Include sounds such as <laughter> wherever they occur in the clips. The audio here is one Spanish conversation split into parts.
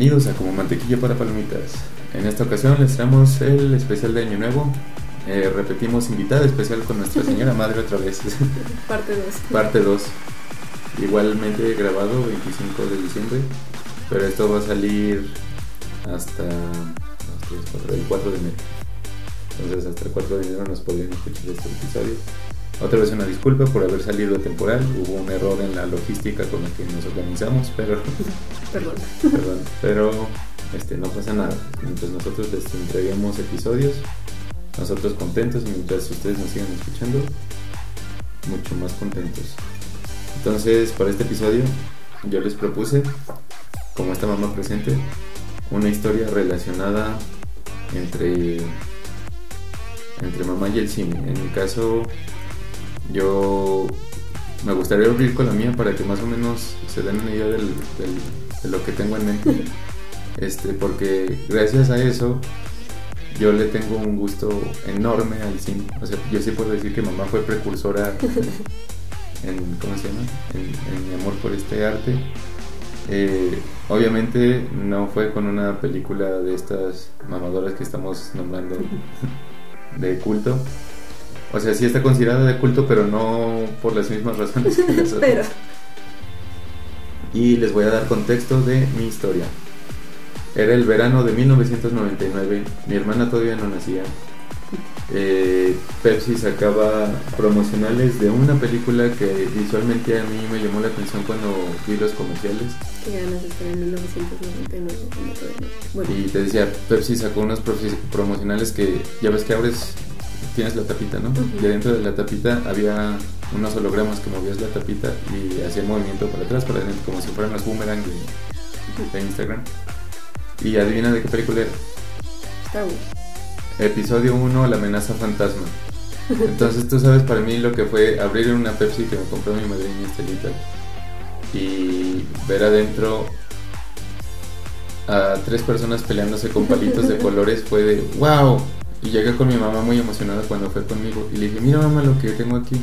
Bienvenidos a Como Mantequilla para Palomitas. En esta ocasión les traemos el especial de Año Nuevo. Eh, repetimos invitada especial con nuestra señora madre otra vez. <laughs> Parte 2. Parte 2. Igualmente grabado 25 de diciembre. Pero esto va a salir hasta, el 4 de enero. Entonces hasta el 4 de enero nos podrían escuchar este episodio. Otra vez una disculpa por haber salido temporal. Hubo un error en la logística con la que nos organizamos, pero. <laughs> Perdón. perdón, pero este, no pasa nada. Mientras nosotros les entreguemos episodios, nosotros contentos y mientras ustedes nos sigan escuchando, mucho más contentos. Entonces, para este episodio, yo les propuse, como esta mamá presente, una historia relacionada entre entre mamá y el cine. En mi caso, yo me gustaría abrir con la mía para que más o menos se den una idea del, del, de lo que tengo en mente. <laughs> Este, porque gracias a eso yo le tengo un gusto enorme al cine. O sea, yo sí puedo decir que mamá fue precursora <laughs> en, ¿cómo se llama? En, en mi amor por este arte. Eh, obviamente no fue con una película de estas mamadoras que estamos nombrando <laughs> de culto, o sea, sí está considerada de culto, pero no por las mismas razones que <laughs> las otras. Y les voy a dar contexto de mi historia. Era el verano de 1999, mi hermana todavía no nacía. Eh, Pepsi sacaba promocionales de una película que visualmente a mí me llamó la atención cuando vi los comerciales. Qué ganas de en 1999. Bueno. Y te decía, Pepsi sacó unos promocionales que ya ves que abres tienes la tapita, ¿no? Y adentro de la tapita había unos hologramas que movías la tapita y hacía movimiento para atrás, para adelante, como si fueran las boomerang de, de Instagram. Y adivina de qué película era. Star Wars. Episodio 1, La amenaza fantasma. <laughs> Entonces tú sabes para mí lo que fue abrir una Pepsi que me compró mi madrina Estelita y ver adentro a tres personas peleándose con palitos de <laughs> colores fue de wow, y llegué con mi mamá muy emocionada cuando fue conmigo y le dije, mira mamá lo que tengo aquí.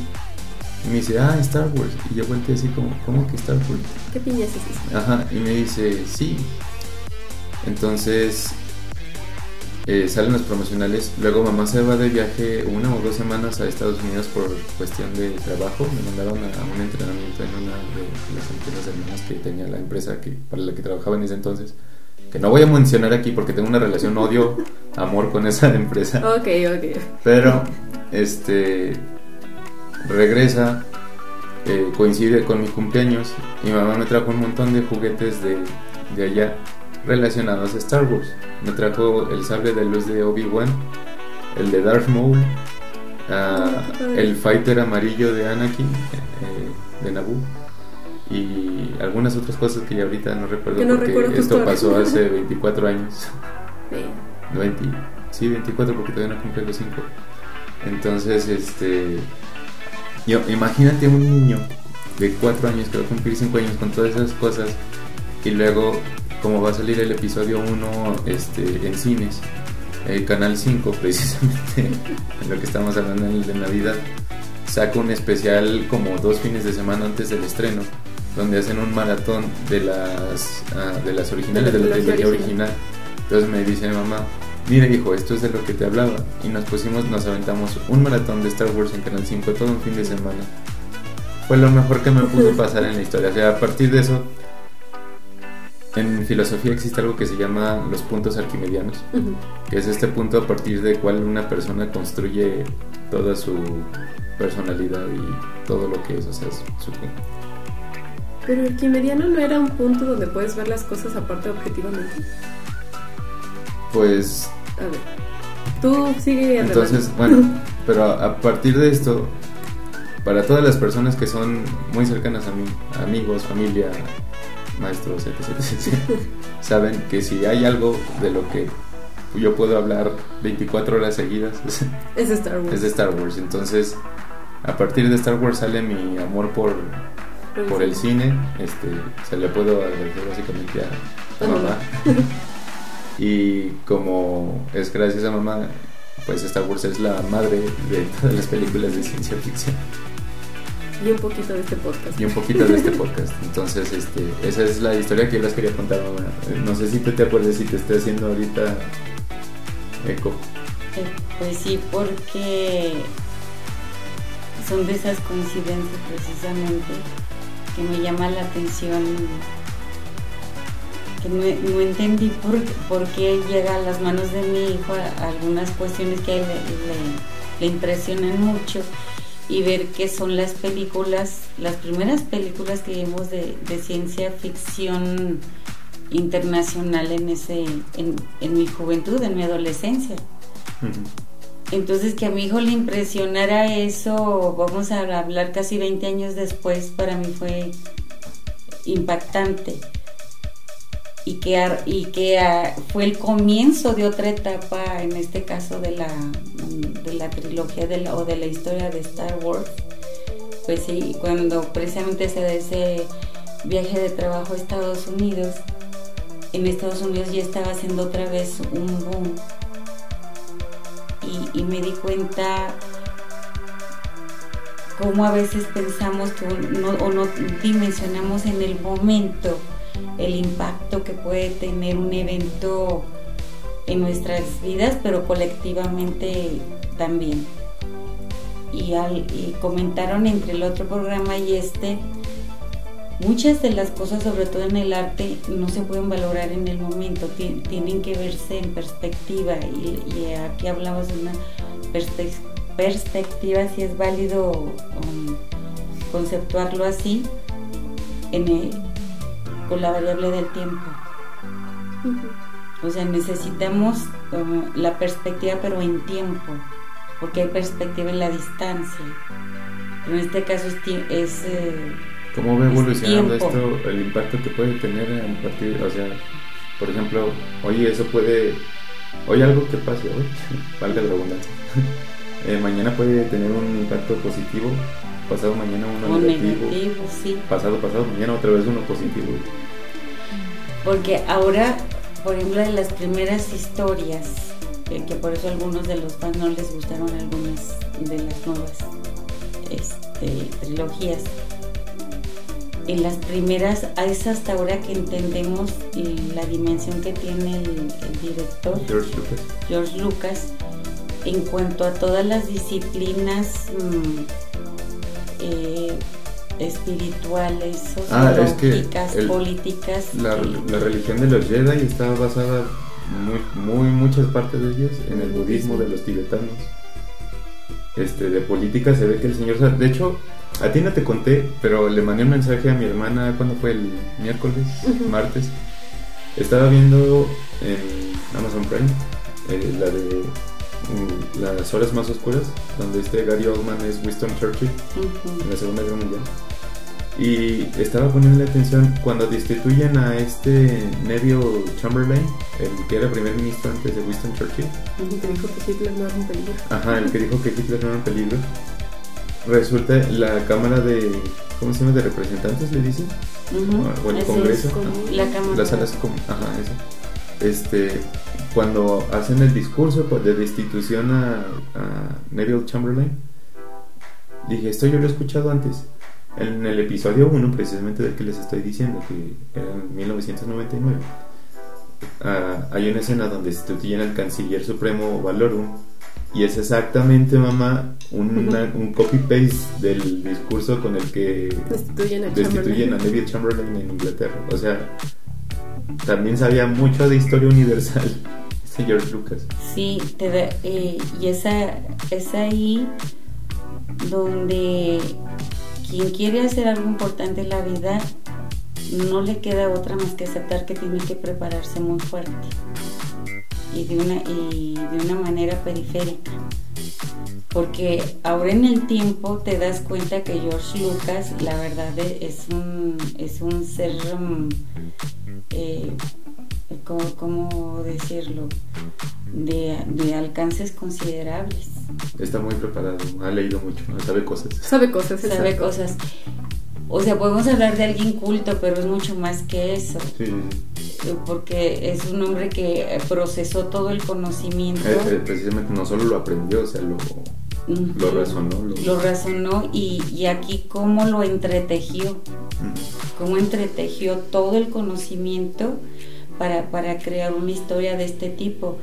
Y me dice, ah, Star Wars. Y yo volteé así como, ¿cómo que Star Wars? ¿Qué piñas es? Ajá, y me dice, sí. Entonces eh, salen los promocionales. Luego mamá se va de viaje una o dos semanas a Estados Unidos por cuestión de trabajo. Me mandaron a, un entrenamiento en una de las empresas hermanas que tenía la empresa que, para la que trabajaba en ese entonces que no voy a mencionar aquí porque tengo una relación odio-amor con esa empresa. Ok, ok. Pero, este, regresa, eh, coincide con mi cumpleaños. Mi mamá me trajo un montón de juguetes de, de allá relacionados a Star Wars. Me trajo el sable de luz de Obi-Wan, el de Darth Maul, ah, el fighter amarillo de Anakin, eh, de Naboo y algunas otras cosas que ya ahorita no recuerdo porque esto pasó hace 24 años. <laughs> Sí. 20, sí, 24 porque todavía no cumple los 5. Entonces, este yo, imagínate un niño de 4 años que va a cumplir 5 años con todas esas cosas y luego como va a salir el episodio 1 este, en cines, el canal 5 <laughs> precisamente, en lo que estamos hablando en el de Navidad, saca un especial como dos fines de semana antes del estreno donde hacen un maratón de las, uh, de las originales, de la, trilogía original. Entonces me dice mi mamá, mira hijo, esto es de lo que te hablaba. Y nos pusimos, nos aventamos un maratón de Star Wars en Canal 5 todo un fin de semana. Fue lo mejor que me pudo <laughs> pasar en la historia. O sea, a partir de eso, en filosofía existe algo que se llama los puntos arquimedianos, que es este punto a partir del cual una persona construye toda su personalidad y todo lo que es, o sea, su, pero el quimeriano no era un punto donde puedes ver las cosas aparte objetivamente. Pues. A ver. Tú sigue Entonces, bueno, <laughs> pero a, partir de esto, para todas las personas que son muy cercanas a mí, amigos, familia, maestros, etc., <laughs> saben que si hay algo de lo que yo puedo hablar 24 horas seguidas <laughs> es Star Wars. Es de Star Wars. Entonces, a partir de Star Wars sale mi amor por, por el cine. Este, se le puedo agradecer básicamente a, mamá. <laughs> y como es gracias a mamá, pues Star Wars es la madre de todas las películas de ciencia ficción. Y un poquito de este podcast. Y un poquito de este <laughs> podcast. Entonces, este, esa es la historia que yo les quería contar, mamá. No sé si tú te acuerdas si te estoy haciendo ahorita eco. Eh, pues sí, porque son de esas coincidencias precisamente que me llama la atención, que no, entendí por, qué llega a las manos de mi hijo algunas cuestiones que le, le, impresionan mucho y ver que son las películas, las primeras películas que vimos de, ciencia ficción internacional en ese en, mi juventud, en mi adolescencia. Entonces que a mi hijo le impresionara eso, vamos a hablar casi 20 años después, para mí fue impactante. Y que, y que fue el comienzo de otra etapa, en este caso de la, de la trilogía de la, o de la historia de Star Wars. Pues sí, cuando precisamente se da ese viaje de trabajo a Estados Unidos, en Estados Unidos ya estaba haciendo otra vez un boom y, me di cuenta cómo a veces pensamos o no dimensionamos en el momento el impacto que puede tener un evento en nuestras vidas, pero colectivamente también. Y, comentaron entre el otro programa y este Muchas de las cosas, sobre todo en el arte, no se pueden valorar en el momento, tienen que verse en perspectiva y, aquí hablamos de una perspectiva, si es válido um, conceptuarlo así, con la variable del tiempo. O sea, necesitamos um, la perspectiva pero en tiempo, porque hay perspectiva en la distancia. Pero en este caso es... Eh, ¿Cómo va evolucionando esto, el impacto que puede tener a partir, o sea, por ejemplo, oye, eso puede, hoy algo que pase hoy, <laughs> valga la redundancia, <laughs> eh, mañana puede tener un impacto positivo, pasado mañana uno negativo, pasado pasado mañana otra vez uno positivo. Porque ahora, por ejemplo, de las primeras historias, que por eso a algunos de los fans no les gustaron algunas de las nuevas este, trilogías, en las primeras, es hasta ahora que entendemos la dimensión que tiene el, director George Lucas. en cuanto a todas las disciplinas mm, eh, espirituales, ah, sociológicas, políticas. La, religión de los Jedi estaba basada muy, muy muchas partes de ellas en el budismo de los tibetanos. Este, de política se ve que el señor, de hecho, a ti no te conté, pero le mandé un mensaje a mi hermana cuando fue el miércoles, martes. Estaba viendo en Amazon Prime eh, la de mm, Las horas más oscuras, donde este Gary Oldman es Winston Churchill en la Segunda Guerra Mundial. Y estaba poniendo atención cuando destituyen a este Neville Chamberlain, el que era primer ministro antes de Winston Churchill. El que dijo que Hitler no era un peligro. Ajá, el que dijo que <laughs> Hitler no era un peligro resulta la Cámara de, ¿cómo se llama? De representantes, le dicen. O el Congreso. la Cámara. Las salas, ajá, eso. Este, cuando hacen el discurso pues, de destitución a, Neville Chamberlain, dije, esto yo lo he escuchado antes. En el episodio 1, precisamente del que les estoy diciendo, que era en 1999, ah, hay una escena donde destituyen al canciller supremo Valorum y es exactamente, mamá, un copy-paste del discurso con el que destituyen a, destituyen a David Chamberlain en Inglaterra. O sea, también sabía mucho de historia universal <laughs> este George Lucas. Sí, eh, y esa, es ahí donde quien quiere hacer algo importante en la vida no le queda otra más que aceptar que tiene que prepararse muy fuerte y de una, y de una manera periférica. porque ahora en el tiempo te das cuenta que George Lucas, la verdad, es un, es un ser, eh, ¿cómo, decirlo? De, de, alcances considerables. Está muy preparado, ha leído mucho, sabe cosas. Sabe cosas, sabe cosas. O sea, podemos hablar de alguien culto, pero es mucho más que eso. Sí. Porque es un hombre que procesó todo el conocimiento. Eh, eh, precisamente no solo lo aprendió, o sea, lo, lo razonó. Lo, razonó y, y, aquí cómo lo entretejió. Cómo entretejió todo el conocimiento para, para crear una historia de este tipo.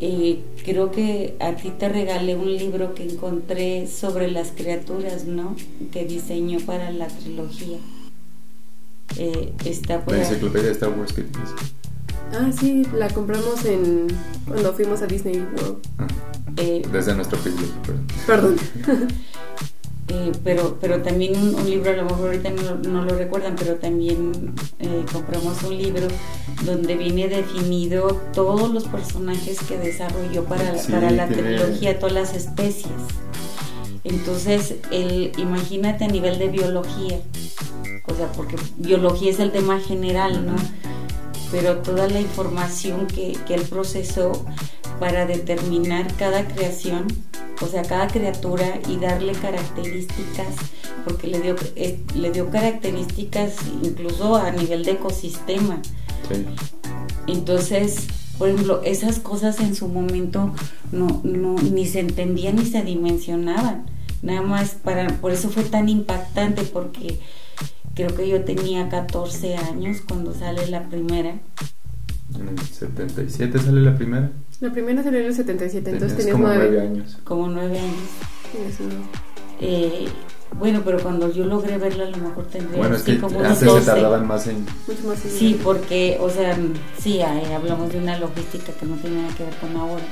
Eh, creo que a ti te regalé un libro que encontré sobre las criaturas, ¿no? Que diseñó para la trilogía. Eh, está por la enciclopedia de Star Wars que tienes. Ah, sí, la compramos en cuando fuimos a Disney World. Ah, eh, desde nuestro privilegio, perdón. perdón. <laughs> Eh, pero, pero también un, libro, a lo mejor ahorita no, lo recuerdan, pero también eh, compramos un libro donde viene definido todos los personajes que desarrolló para, para la tecnología, todas las especies. Entonces, el, imagínate a nivel de biología, o sea, porque biología es el tema general, ¿no? Pero toda la información que, que él procesó para determinar cada creación o sea, cada criatura y darle características, porque le dio, eh, le dio características incluso a nivel de ecosistema. Entonces, por ejemplo, esas cosas en su momento no, no, ni se entendían ni se dimensionaban. Nada más para, por eso fue tan impactante, porque creo que yo tenía 14 años cuando sale la primera. ¿En el 77 sale la primera? La primera salió en el 77, entonces tenías como nueve. años. Como nueve años. Eh, bueno, pero cuando yo logré verla a lo mejor tendría bueno, es que como antes se tardaban más en... Mucho más sí, porque, o sea, sí, hablamos de una logística que no tiene nada que ver con ahora.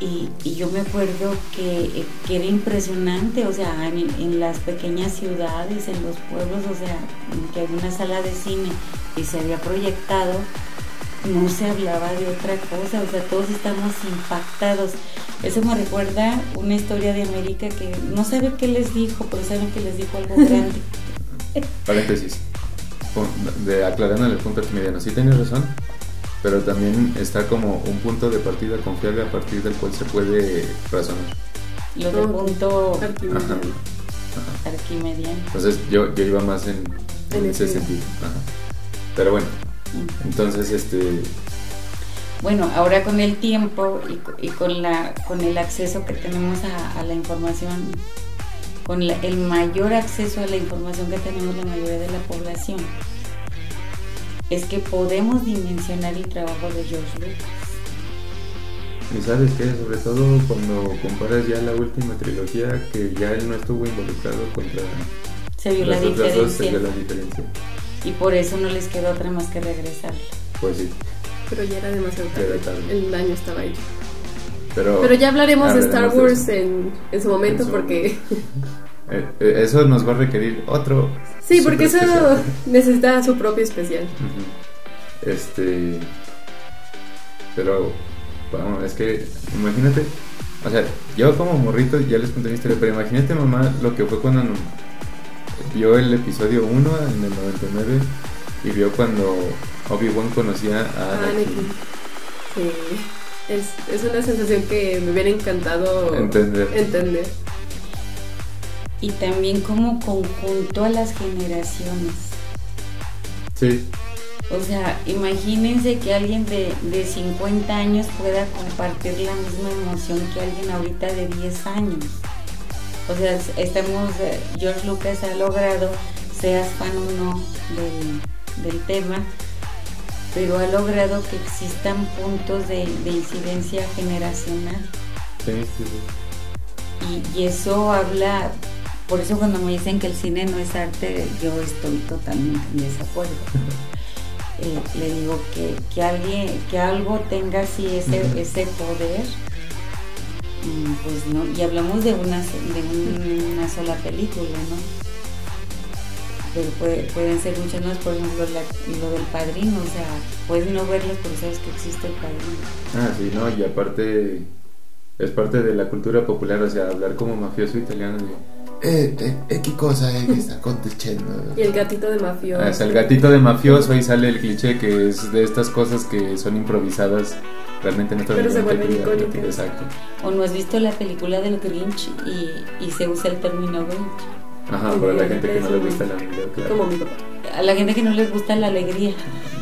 Y, y yo me acuerdo que, que, era impresionante, o sea, en, en, las pequeñas ciudades, en los pueblos, o sea, que había una sala de cine y se había proyectado no se hablaba de otra cosa, o sea, todos estamos impactados. Eso me recuerda una historia de América que no sabe qué les dijo, pero saben que les dijo algo grande. <laughs> Paréntesis, de aclarando el punto mediano, sí tienes razón, pero también está como un punto de partida confiable a partir del cual se puede razonar. Lo del punto arquimediano. Entonces yo, yo iba más en, ese sentido. Pero bueno, entonces, este... Bueno, ahora con el tiempo y, con, la, con el acceso que tenemos a, la información, con el mayor acceso a la información que tenemos la mayoría de la población, es que podemos dimensionar el trabajo de George Lucas. Y sabes que sobre todo cuando comparas ya la última trilogía, que ya él no estuvo involucrado contra... Se vio, la diferencia. se vio la diferencia y por eso no les quedó otra más que regresar. Pues sí. Pero ya era demasiado tarde. El daño estaba hecho. Pero, Pero ya hablaremos de Star Wars en, en, su momento porque... eso nos va a requerir otro... Sí, porque eso <laughs> necesita su propio especial. Este... Pero, bueno, es que imagínate, o sea, yo como morrito ya les conté mi historia, pero imagínate mamá lo que fue cuando vio el episodio 1 en el 99 y vio cuando Obi-Wan conocía a Anakin. Sí, es, es, una sensación que me hubiera encantado entender. entender. Y también como conjunto a las generaciones. Sí. O sea, imagínense que alguien de, de 50 años pueda compartir la misma emoción que alguien ahorita de 10 años. O sea, estamos, eh, George Lucas ha logrado, seas fan o no del, tema, pero ha logrado que existan puntos de, incidencia generacional. Sí, sí, Y, eso habla, por eso cuando me dicen que el cine no es arte, yo estoy totalmente en desacuerdo. <laughs> Eh, le digo que, que, alguien, que algo tenga así ese, ese poder pues no, y hablamos de una, de una sola película, ¿no? Pero pueden ser muchas más, por ejemplo, lo del padrino, o sea, puedes no verlos, pero sabes que existe el padrino. Ah, sí, no, y aparte, Es parte de la cultura popular, o sea, hablar como mafioso italiano de... Eh, eh, eh, ¿qué cosa es que está aconteciendo? <laughs> Y el gatito de mafioso. Ah, es el gatito de mafioso y sale el cliché que es de estas cosas que son improvisadas realmente no Pero se vuelven icónicas. Exacto. O no has visto la película del Grinch y, y se usa el término Grinch. Ajá, para la gente que no le gusta la Navidad, claro. Como mi papá. A la gente que no les gusta la alegría.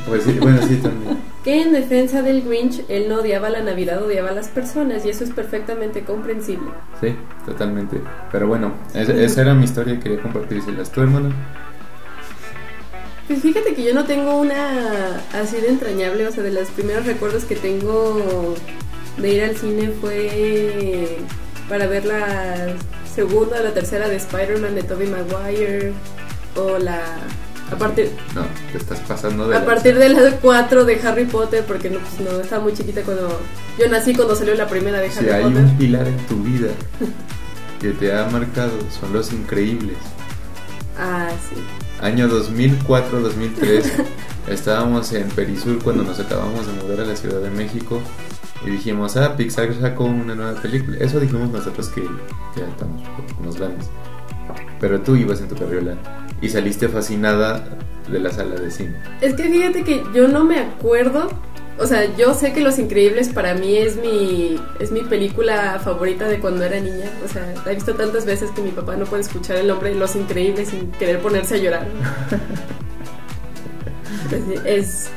Pues sí, bueno, sí, también. Que en defensa del Grinch, él no odiaba la Navidad, odiaba a las personas y eso es perfectamente comprensible. Sí, totalmente. Pero bueno, esa, esa era mi historia y quería compartírselas. ¿Tu hermano? Pues fíjate que yo no tengo una así de entrañable, o sea, de los primeros recuerdos que tengo de ir al cine fue para ver la segunda o la tercera de Spider-Man de Tobey Maguire o la a partir No, te estás pasando de a lanza. partir de las 4 de Harry Potter porque no, pues no estaba muy chiquita cuando yo nací cuando salió la primera de Harry Si hay Potter. un pilar en tu vida que te ha marcado, son los increíbles. Ah, sí. Año 2004-2003, <laughs> estábamos en Perisur cuando nos acabamos de mudar a la Ciudad de México y dijimos, ah, Pixar sacó una nueva película. Eso dijimos nosotros que ya estamos unos grandes. Pero tú ibas en tu carriola y saliste fascinada de la sala de cine. Es que fíjate que yo no me acuerdo. O sea, yo sé que Los Increíbles para mí es mi, es mi película favorita de cuando era niña. O sea, la he visto tantas veces que mi papá no puede escuchar el nombre de Los Increíbles sin querer ponerse a llorar. <laughs> Es, es-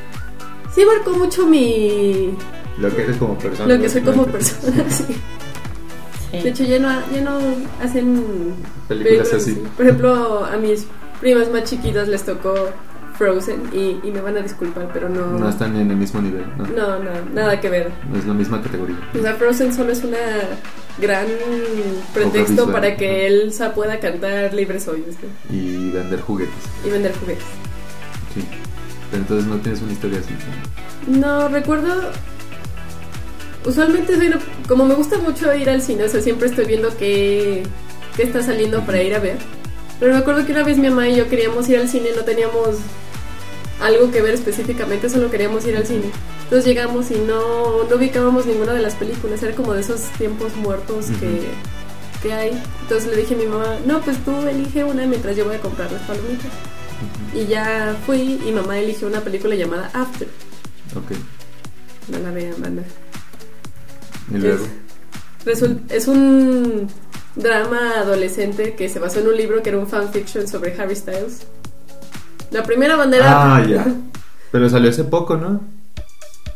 sí marcó mucho mi... Lo que eres como persona. Lo que soy como persona, <laughs> sí. Sí. De hecho, ya no, ya no hacen Películas así. Por ejemplo, a mis primas más chiquitas les tocó Frozen y, y me van a disculpar, pero no... No están en el mismo nivel, ¿no? No, no, nada que ver. No es la misma categoría. O sea, Frozen solo es una gran pretexto visual, para ¿no? que Elsa pueda cantar Libre Soy ¿viste? Y vender juguetes. y vender juguetes. Sí. Pero entonces no tienes una historia así. No, recuerdo... Usualmente soy como me gusta mucho ir al cine, o sea, siempre estoy viendo qué, qué está saliendo para ir a ver. Pero me acuerdo que una vez mi mamá y yo queríamos ir al cine, no teníamos algo que ver específicamente, solo queríamos ir al cine. Entonces llegamos y no, no ubicábamos ninguna de las películas, era como de esos tiempos muertos que, que hay. Entonces le dije a mi mamá, no, pues tú elige una mientras yo voy a comprar las palomitas. Y ya fui y mamá eligió una película llamada After. Ok. No la vean, banda. Y luego. Resul- es un drama adolescente que se basó en un libro que era un fanfiction sobre Harry Styles. La primera bandera. Ah, ya. <laughs> Pero salió hace poco, ¿no?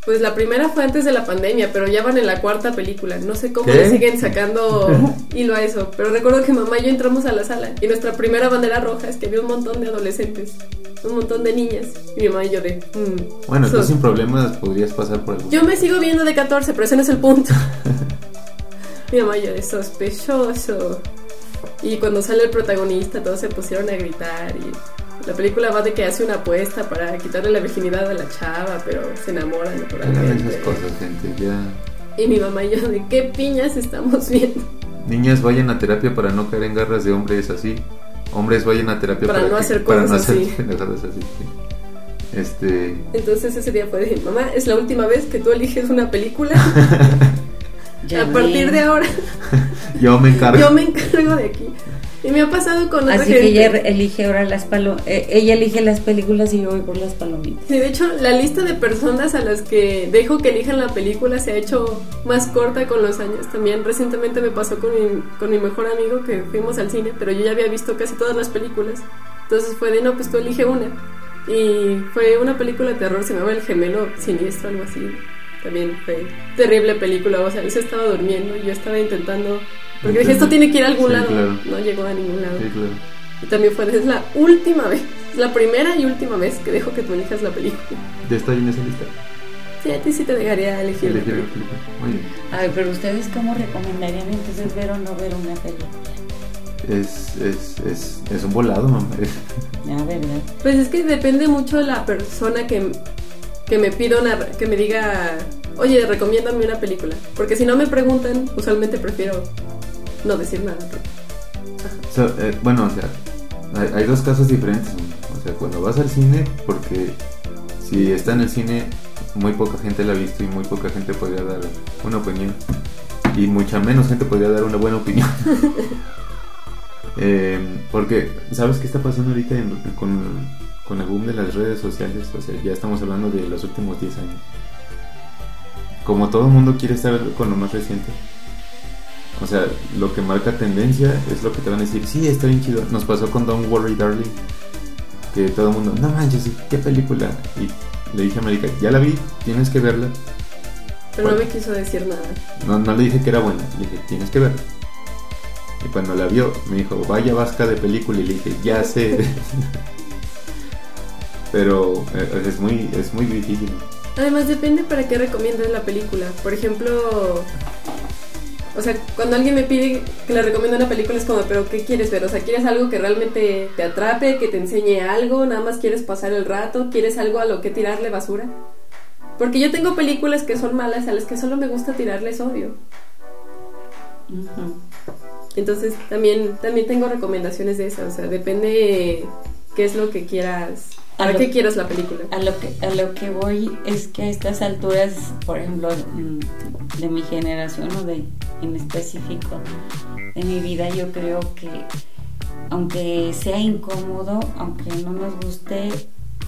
Pues la primera fue antes de la pandemia, pero ya van en la cuarta película. No sé cómo ¿Qué? le siguen sacando <laughs> hilo a eso. Pero recuerdo que mamá y yo entramos a la sala y nuestra primera bandera roja es que había un montón de adolescentes, un montón de niñas. Y mi mamá y yo de. mm, Bueno, sos- tú sin problemas podrías pasar por algún. Yo me sigo viendo de 14, pero ese no es el punto. <laughs> Mi mamá yo de sospechoso. Y cuando sale el protagonista, todos se pusieron a gritar. Y la película va de que hace una apuesta para quitarle la virginidad a la chava, pero se enamoran Hagan naturalmente. esas cosas, gente. Ya. Y mi mamá y yo de qué piñas estamos viendo. Niñas, vayan a terapia para no caer en garras de hombres así. Hombres, vayan a terapia Para para, no que- hacer para no cosas hacer así. <laughs> pendejadas así. Este. Entonces ese día fue de mamá, es la última vez que tú eliges una película. <laughs> Ya a partir de ahora <laughs> Yo me encargo. yo me encargo de aquí. Y me ha pasado con otra Así gente. que ella elige ahora las palomitas. ella elige las películas y yo voy por las palomitas. Sí, de hecho, la lista de personas a las que dejo que elijan la película se ha hecho más corta con los años. También recientemente me pasó con mi, con mi mejor amigo que fuimos al cine, pero yo ya había visto casi todas las películas. Entonces fue de, no, pues tú elige una. Y fue una película de terror, se llamaba El Gemelo Siniestro, algo así. También fue terrible película, o sea, él se estaba durmiendo y yo estaba intentando... Porque dije, esto tiene que ir a algún Sí, lado. claro. No llegó a ningún lado. Sí, claro. Y también fue, es la última vez, es la primera y última vez que dejo que tú elijas la película. ¿Ya está en esa lista? Sí, a ti sí te dejaría elegir. Elegir la película. película. Muy bien. A ver, pero ustedes cómo recomendarían entonces ver o no ver una película? Es, es, es, es un volado, mamá. Ah, ¿verdad? Pues es que depende mucho de la persona que, que me pida una, que me diga, oye, recomiéndame una película. Porque si no me preguntan, usualmente prefiero no decir nada. O sea, eh, bueno, o sea, hay, hay dos casos diferentes. O sea, cuando vas al cine, porque si está en el cine, muy poca gente la ha visto y muy poca gente podría dar una opinión. y mucha menos gente podría dar una buena opinión. <laughs> <laughs> Eh, porque, ¿sabes qué está pasando ahorita con, con el boom de las redes sociales? O sea, ya estamos hablando de los últimos 10 años. Como todo el mundo quiere estar con lo más reciente. O sea, lo que marca tendencia es lo que te van a decir, sí, está bien chido. Nos pasó con Don't Worry Darling. Que todo el mundo, no manches, qué película. Y le dije a América, ya la vi, tienes que verla. Pero no me quiso decir nada. No, no le dije que era buena, le dije, tienes que verla. Y cuando la vio, me dijo, vaya vasca de película. Y le dije, ya sé. <laughs> Pero eh, es muy, es muy difícil. Además, depende para qué recomiendas la película. Por ejemplo, o sea, cuando alguien me pide que le recomiende una película es como, pero ¿qué quieres ver? O sea, ¿quieres algo que realmente te atrape, que te enseñe algo? ¿Nada más quieres pasar el rato? ¿Quieres algo a lo que tirarle basura? Porque yo tengo películas que son malas a las que solo me gusta tirarles odio. Entonces también, también tengo recomendaciones de esas, o sea, depende qué es lo que quieras, ¿para qué quieras la película? A lo, que, a lo que voy es que a estas alturas, por ejemplo, mm, de mi generación o de en específico de mi vida, yo creo que aunque sea incómodo, aunque no nos guste,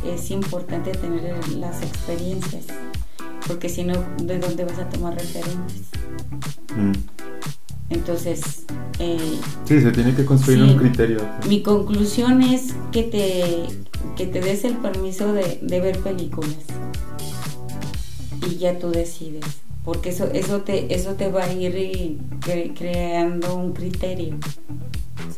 es importante tener las experiencias, porque si no, ¿de dónde vas a tomar referentes? Mm. Entonces... Eh, sí, se tiene que construir un criterio. Mi conclusión es que te, que te des el permiso de, ver películas y ya tú decides, porque eso, eso, te, eso te va a ir creando un criterio.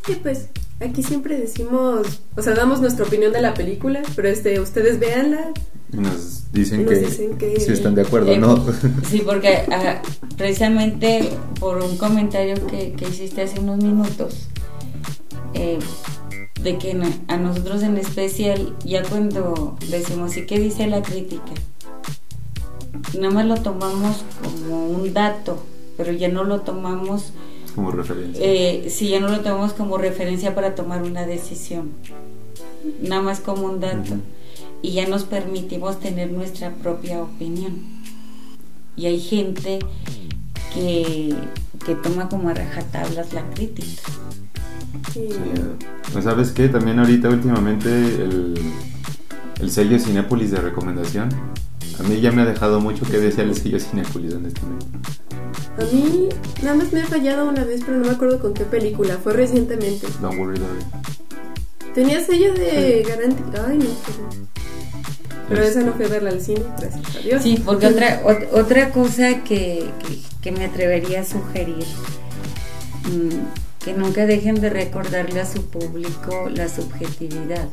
Sí, pues aquí siempre decimos, o sea, damos nuestra opinión de la película, pero este, ustedes véanla, nos dicen, que, si están de acuerdo, ¿no? Eh, sí, porque ah, precisamente por un comentario que, hiciste hace unos minutos, eh, de que a nosotros en especial, ya cuando decimos, ¿y qué dice la crítica? Nada más lo tomamos como un dato, pero ya no lo tomamos como referencia. Eh, sí, ya no lo tomamos como referencia para tomar una decisión, nada más como un dato y ya nos permitimos tener nuestra propia opinión. Y hay gente que, que toma como a rajatablas la crítica. Sí. Pues, ¿Sabes qué? También ahorita últimamente el, el sello Cinépolis de recomendación, a mí ya me ha dejado mucho que decir el sello Cinépolis en este momento. A mí nada más me ha fallado una vez, pero no me acuerdo con qué película, fue recientemente. Don't worry, Tenía sello de garantía. Ay, no, pero esa no fue verla al cine, gracias a Dios. Sí, porque otra, otra cosa que, me atrevería a sugerir, mm, que nunca dejen de recordarle a su público la subjetividad.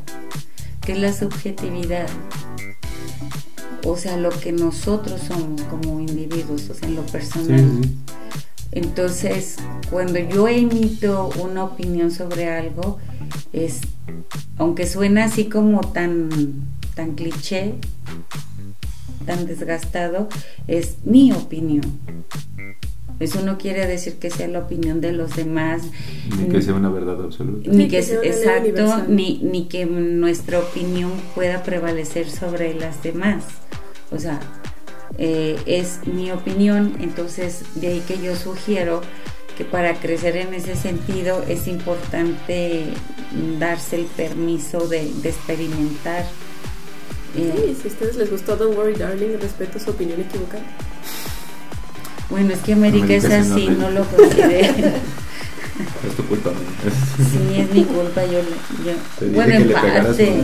¿Qué es la subjetividad? O sea, lo que nosotros somos como individuos, o sea, en lo personal. Entonces, cuando yo emito una opinión sobre algo, es, aunque suena así como tan tan cliché, tan desgastado, es mi opinión. Eso no quiere decir que sea la opinión de los demás. Ni que sea una verdad absoluta. Ni que, sea exacto, ni, ni que nuestra opinión pueda prevalecer sobre las demás. O sea, eh, es mi opinión, entonces de ahí que yo sugiero que para crecer en ese sentido es importante darse el permiso de, de experimentar Sí, si a ustedes les gustó Don't Worry Darling, respeto su opinión equivocada. Bueno, es que América, es así, no lo considero. <laughs> Es tu culpa, Sí, es mi culpa, yo, yo bueno, en parte. <laughs>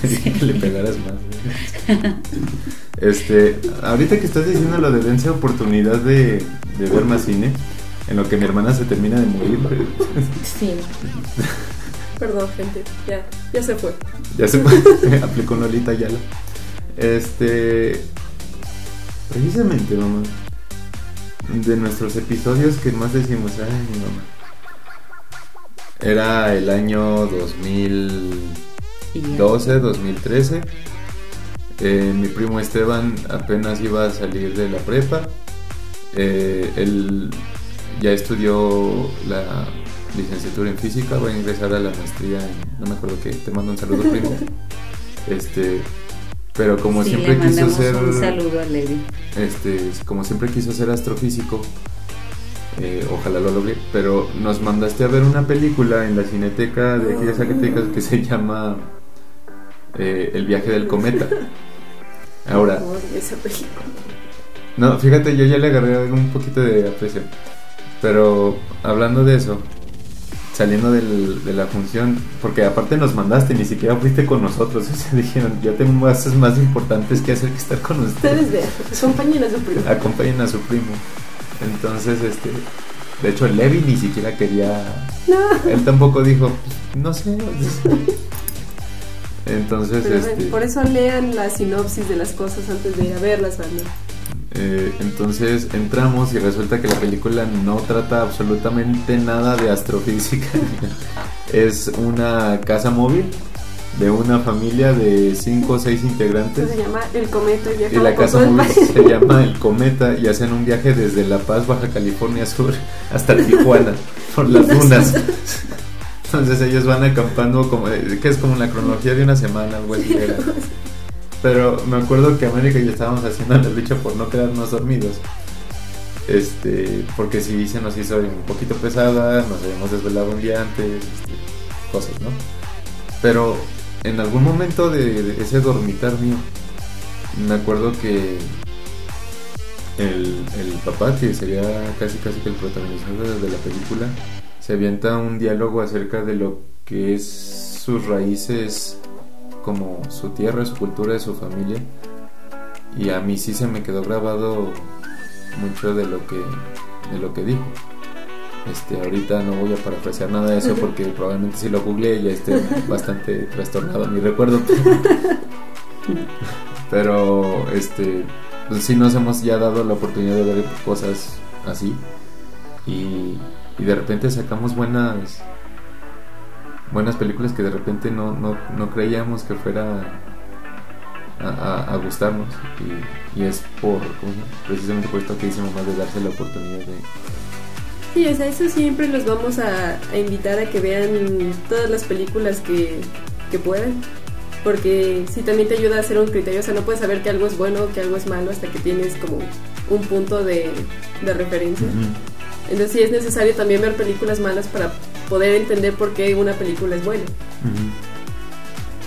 Te dije que le pegaras más. Este, ahorita que estás diciendo lo de dense oportunidad de, de ver más cine, en lo que mi hermana se termina de morir. Sí. <laughs> Perdón, gente, ya, ya se fue. Ya se fue, <laughs> <laughs> aplicó Lolita Yala. Este. Precisamente, mamá. De nuestros episodios que más decimos, ay, mi mamá. Era el año 2012, 2013. Eh, mi primo Esteban apenas iba a salir de la prepa. Eh, él ya estudió la licenciatura en física, voy a ingresar a la maestría en, no me acuerdo qué, te mando un saludo <laughs> primo. Este, Pero como Sí, siempre le quiso ser. un saludo a Levi. Este, como siempre quiso ser astrofísico. eh, ojalá lo logre. Pero nos mandaste a ver una película en la cineteca de aquí de Zacatecas que se llama eh, El viaje del cometa. <laughs> Ahora, esa película. no, fíjate, yo ya le agarré un poquito de aprecio. Pero hablando de eso, saliendo del- de la función, porque aparte nos mandaste, ni siquiera fuiste con nosotros. <laughs> O sea, dijeron, yo tengo cosas más importantes que hacer que estar con ustedes. Ustedes acompañen a su primo. Acompañen a su primo. Entonces, este. De hecho, Levi ni siquiera quería. No. Él tampoco dijo, "Pues, no sé. Entonces, Pero este. por eso lean la sinopsis de las cosas antes de ir a verlas, banda. Eh, entonces entramos y resulta que la película no trata absolutamente nada de astrofísica. <laughs> es una casa móvil de una familia de 5 o 6 integrantes. Se llama El Cometa y la casa móvil se llama El Cometa y hacen un viaje desde La Paz, Baja California Sur hasta Tijuana por las <laughs> dunas. Entonces ellos van acampando como eh, que es como la cronología de una semana, algo así era. <laughs> Pero me acuerdo que América y yo estábamos haciendo la lucha por no quedarnos dormidos. Este, porque si se nos hizo un poquito pesada, nos habíamos desvelado un día antes, este, cosas, ¿no? Pero en algún momento de, ese dormitar mío, me acuerdo que el, el papá, que sería casi casi que el protagonista de la película, se avienta un diálogo acerca de lo que es sus raíces como su tierra, su cultura, su familia. Y a mí sí se me quedó grabado mucho de lo que de lo que dijo. Este, ahorita no voy a parafrasear nada de eso porque probablemente si lo googleé ya esté <laughs> bastante trastornado mi recuerdo. <laughs> Pero este pues sí nos hemos ya dado la oportunidad de ver cosas así y, y de repente sacamos buenas buenas películas que de repente no, no, no creíamos que fuera a, a- a gustarnos y, y es por precisamente por esto que dice mamá de darse la oportunidad de Sí, o sea, eso siempre los vamos a, a invitar a que vean todas las películas que, que puedan. Porque sí también te ayuda a hacer un criterio. O sea, no puedes saber que algo es bueno o que algo es malo hasta que tienes como un punto de, de referencia. Entonces sí es necesario también ver películas malas para poder entender por qué una película es buena.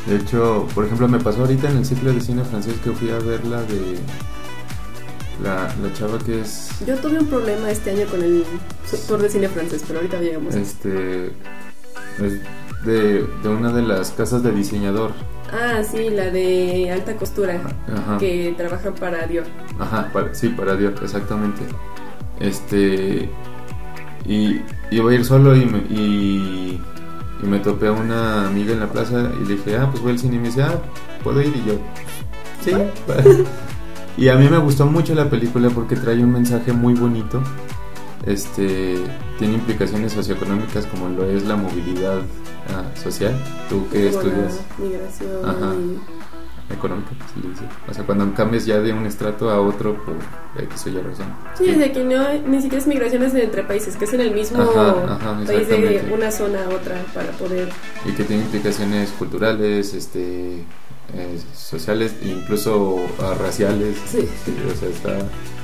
De hecho, por ejemplo, me pasó ahorita en el ciclo de cine francés que fui a ver la de la, la chava que es Yo tuve un problema este año con el tour de cine francés, pero ahorita llegamos. este es de, de una de las casas de diseñador. Ah, sí, la de alta costura, Ajá. que trabaja para Dior. Ajá, para- sí, para Dios, exactamente. Este. Y iba a ir solo y me, y, y me topé a una amiga en la plaza y le dije, ah, pues voy al cine y me dice, ah, ¿puedo ir? Y yo, sí. <laughs> y a mí me gustó mucho la película porque trae un mensaje muy bonito. Este tiene implicaciones socioeconómicas como lo es la movilidad ah, social. Tú que estudias migración. Ajá. Económica, se le dice. O sea, cuando cambias ya de un estrato a otro por X o Y razón. Sí, desde que no, ni siquiera es migraciones entre países, que es en el mismo Ajá, ajá, país de una zona a otra para poder... Y que tiene implicaciones culturales, este, eh, sociales e incluso ah, raciales. Sí. o sea, está,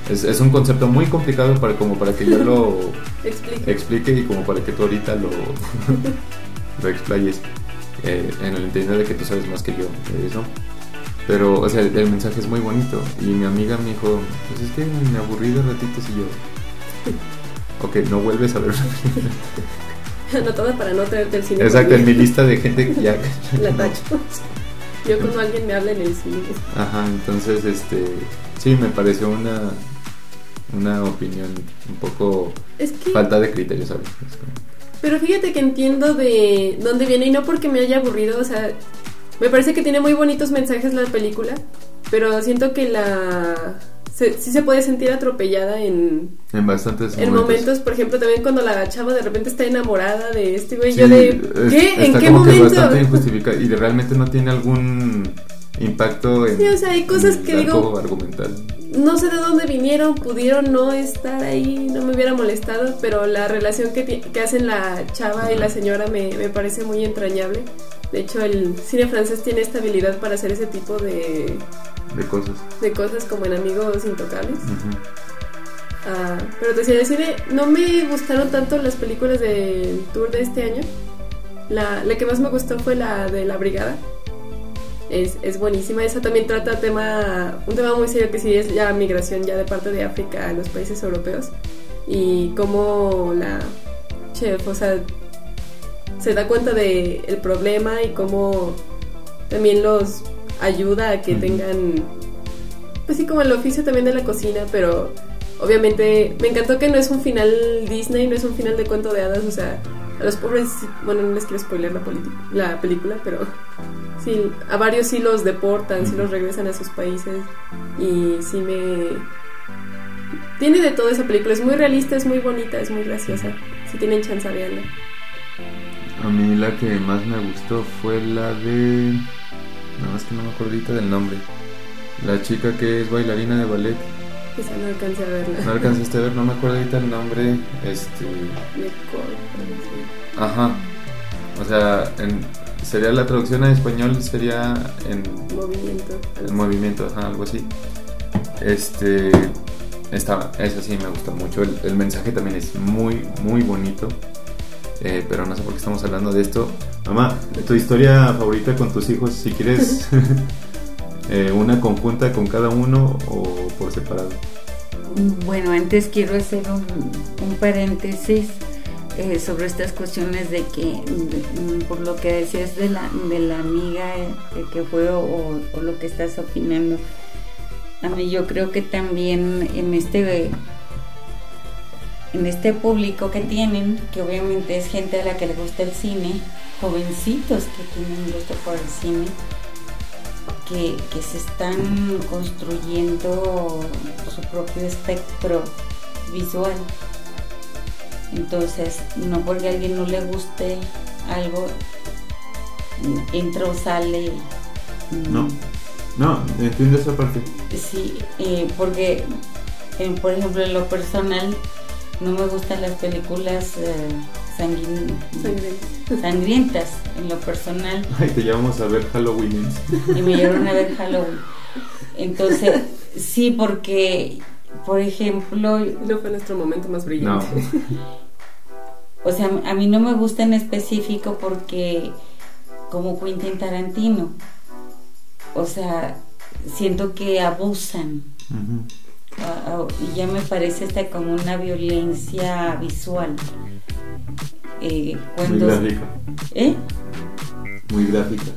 es, es un concepto muy complicado para como para que yo lo <laughs> explique. explique y como para que tú ahorita lo, <laughs> lo explayes eh, en el entendido de que tú sabes más que yo de eso. Pero, o sea, el mensaje es muy bonito. Y mi amiga me dijo, pues es que me aburrí de ratitos y yo... Ok, no vuelves a ver una <laughs> película. Anotada para no traerte el cine. Exacto, en mi lista de gente que ya... <laughs> La tacho. Yo cuando alguien me habla en el cine. Ajá, entonces, este... Sí, me pareció una... Una opinión un poco... Es que... Falta de criterio, ¿sabes? Pero fíjate que entiendo de dónde viene y no porque me haya aburrido, o sea, me parece que tiene muy bonitos mensajes la película, pero siento que la se- sí se puede sentir atropellada en, En bastantes en momentos, por ejemplo, también cuando la chava de repente está enamorada de este güey, Sí, yo de es- ¿qué? ¿En qué como que momento? bastante injustificado y de- realmente no tiene algún impacto en Sí, o sea, hay cosas que digo- argumental. No sé de dónde vinieron, pudieron no estar ahí, no me hubiera molestado, pero la relación que hacen la chava y la señora me, me parece muy entrañable. De hecho, el cine francés tiene esta habilidad para hacer ese tipo de, De cosas. de cosas como en Amigos Intocables. Ujú. Ah, pero te decía, de cine no me gustaron tanto las películas del tour de este año. La, la que más me gustó fue la de La Brigada. Es, es buenísima. Esa también trata tema, un tema muy serio que sí es ya migración ya de parte de África a los países europeos. Y cómo la chef, o sea, se da cuenta del el problema y cómo también los ayuda a que tengan, pues sí, como el oficio también de la cocina, pero obviamente me encantó que no es un final Disney, no es un final de cuento de hadas, o sea, a los pobres, bueno, no les quiero spoiler la, película, pero sí, a varios sí los deportan, sí los regresan a sus países y sí me... Tiene de todo esa película, es muy realista, es muy bonita, es muy graciosa. Si tienen chance, veanla. A mí la que más me gustó fue la de. Nada más que no me acuerdo ahorita del nombre. La chica que es bailarina de ballet. Quizá no alcance a verla. No alcanzaste a ver, no me acuerdo ahorita el nombre. Este. Nicole. Ajá. O sea, en- sería la traducción a español, sería en Movimiento. el movimiento, ajá, algo así. Este. Esta, esa sí me gusta mucho. El, el mensaje también es muy, muy bonito. Eh, pero no sé por qué estamos hablando de esto. Mamá, tu historia favorita con tus hijos, si quieres <laughs> <laughs> eh, una conjunta con cada uno o por separado. Bueno, antes quiero hacer un, un paréntesis eh, sobre estas cuestiones de que, de- mm, por lo que decías de la, de la amiga que fue o, o lo que estás opinando, a mí yo creo que también en este en este público que tienen, que obviamente es gente a la que le gusta el cine, jovencitos que tienen gusto por el cine, que, que se están construyendo su propio espectro visual. Entonces, no porque a alguien no le guste algo, entra o sale. No, no, entiendo esa parte. Sí, eh, porque, eh, por ejemplo, en lo personal, no me gustan las películas eh, sanguin- sangrientas, en lo personal. Ay, te llevamos a ver Halloween. y me llevaron a ver Halloween. Entonces, sí, porque, por ejemplo, No fue nuestro momento más No, brillante. o sea, a mí no me gusta en específico porque, como Quentin Tarantino, o sea, siento que abusan. Ah, y ya me parece hasta como una violencia visual. Eh, muy gráfica. ¿Eh? Muy gráfica.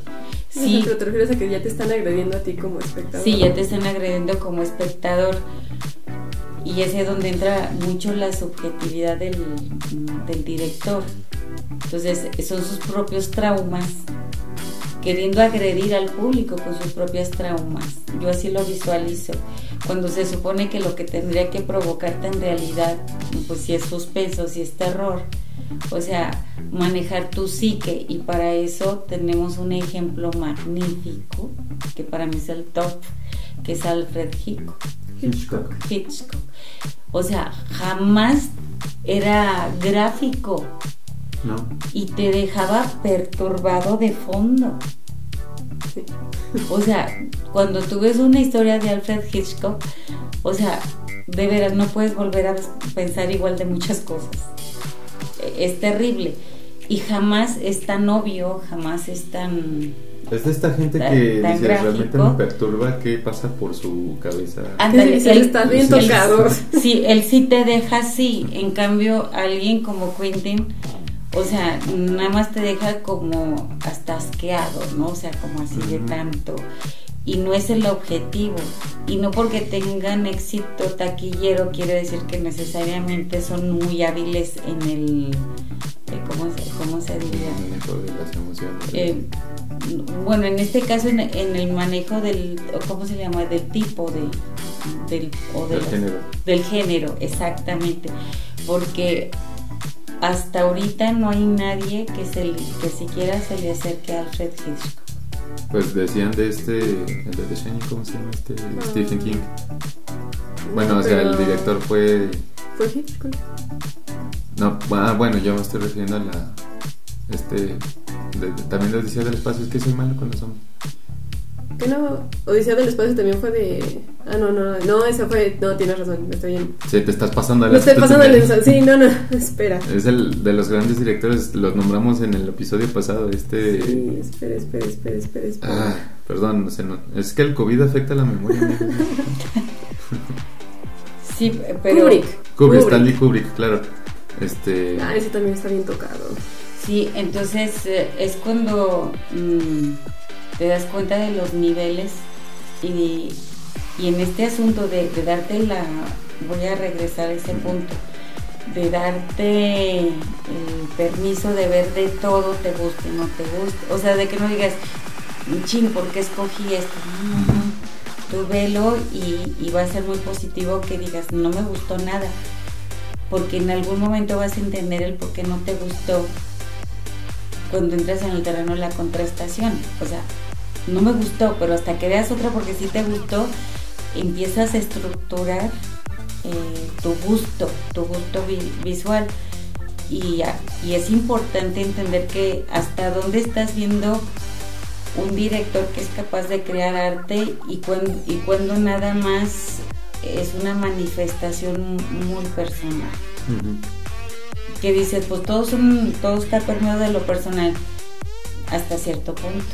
Sí, Pero <laughs> te refieres a que ya te están agrediendo a ti como espectador. Sí, ya te están agrediendo como espectador. Y es ahí donde entra mucho la subjetividad del, del director. Entonces, son sus propios traumas, queriendo agredir al público con sus propios traumas. Yo así lo visualizo. Cuando se supone que lo que tendría que provocarte en realidad, pues si es suspenso, si es terror, o sea, manejar tu psique y para eso tenemos un ejemplo magnífico que para mí es el top, que es Alfred Hitchcock. Hitchcock. Hitchcock. O sea, jamás era gráfico No. y te dejaba perturbado de fondo. Sí. O sea, cuando tú ves una historia de Alfred Hitchcock, o sea, de veras no puedes volver a pensar igual de muchas cosas. E- Es terrible. Y jamás es tan obvio, jamás es tan... Es de esta gente Tan- que tan dice, realmente me perturba qué pasa por su cabeza. Ándale, él- estás bien tocado. Sí, él sí te deja así. En cambio, alguien como Quentin, o sea, nada más te deja como hasta asqueado, ¿no? O sea, como así de tanto. Y no es el objetivo. Y no porque tengan éxito taquillero quiere decir que necesariamente son muy hábiles en el... eh, ¿Cómo se, cómo se diría? El manejo de las emociones. Eh, bueno, en este caso en, en el manejo del, ¿cómo se llama? Del tipo de, del, o de Del género. del género, exactamente, porque hasta ahorita no hay nadie que se le- que siquiera se le acerque a Alfred Hitchcock. Pues decían de este, el de The Shining, ¿cómo se llama este? Ah. Stephen King. Bueno, o sea, el Pero- director fue... ¿Fue Hitchcock? No, ah, bueno, yo me estoy refiriendo a la... Este... de- también de Odisea del Espacio, es que soy malo con los nombres. ¿Qué no? Odisea del Espacio también fue de. Ah, no, no, no, esa fue. No, tienes razón, me estoy bien. Sí, te estás pasando a Me estoy pasando el. Sí, no, no, <laughs> espera. Es el de los grandes directores, los nombramos en el episodio pasado, este... Sí, espera, espera, espera, espera. espera. Ah, perdón, se no- es que el COVID afecta la memoria. <laughs> Sí, pero Kubrick. Kubrick, Stanley Kubrick, claro. Este... Ah, ese también está bien tocado. sí, entonces eh, es cuando mm, te das cuenta de los niveles y, y en este asunto de, de darte la, voy a regresar a ese punto, de darte el permiso de ver de todo, te guste, no te guste, o sea, de que no digas, chin, ¿por qué escogí esto? No, no, no. Tú velo y, y va a ser muy positivo que digas, no me gustó nada, porque en algún momento vas a entender el por qué no te gustó cuando entras en el terreno de la contrastación. O sea, no me gustó, pero hasta que veas otra porque sí te gustó, empiezas a estructurar eh, tu gusto, tu gusto vi- visual. Y, y es importante entender que hasta dónde estás viendo un director que es capaz de crear arte y cuando, y cuando nada más es una manifestación muy personal. Que dices, pues todo, son, todo está permeado de lo personal hasta cierto punto.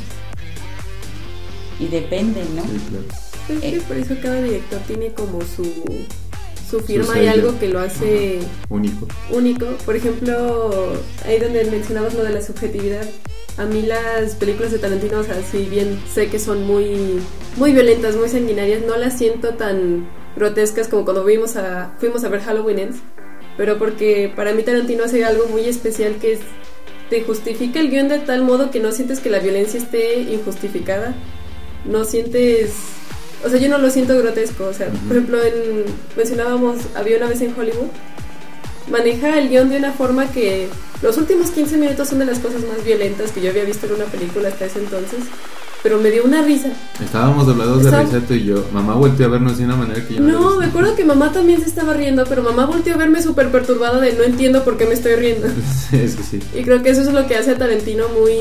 Y depende, ¿no? Sí, claro. Es que Eh. por eso cada director tiene como su, su firma y sello. algo que lo hace Único. único. Por ejemplo, ahí donde mencionabas lo de la subjetividad. A mí las películas de Tarantino, o sea, si bien sé que son muy, muy violentas, muy sanguinarias, no las siento tan grotescas como cuando vimos a, fuimos a ver Halloween Ends. Pero porque para mí Tarantino hace algo muy especial que es, te justifica el guion de tal modo que no sientes que la violencia esté injustificada. No sientes... O sea, yo no lo siento grotesco. O sea, por ejemplo, en, mencionábamos, había una vez en Hollywood, maneja el guion de una forma que los últimos 15 minutos son de las cosas más violentas que yo había visto en una película hasta ese entonces, pero me dio una risa. Estábamos doblados de Estaba- risa tú y yo. Mamá volteó a vernos de una manera que yo no, No, me acuerdo que mamá también se estaba riendo, pero mamá volteó a verme súper perturbada de no entiendo por qué me estoy riendo. <laughs> Sí, es que sí. Y creo que eso es lo que hace a Tarantino muy,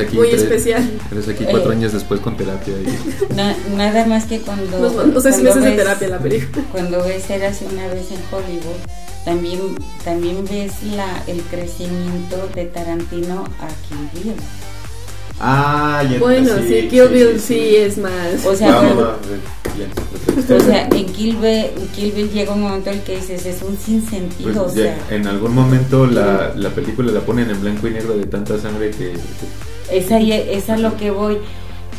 aquí, muy tres- especial. eres aquí cuatro Eh. años después con terapia. Y... <laughs> Na- nada más que cuando... Nos mandó seis cuando meses de ves- terapia la película. Cuando ves Érase una vez en Hollywood, también, también ves la, el crecimiento de Tarantino a Kill Bill. Ah, ya Bueno, sí, Kill Bill sí, es más. O sea, Vamos, bueno, va, ya, <laughs> o sea, en Kill Bill, Kill Bill llega un momento en el que dices, es un sinsentido, Pues o ya, sea, en algún momento la, la película la ponen en blanco y negro de tanta sangre que, que- es, ahí, es a lo que voy.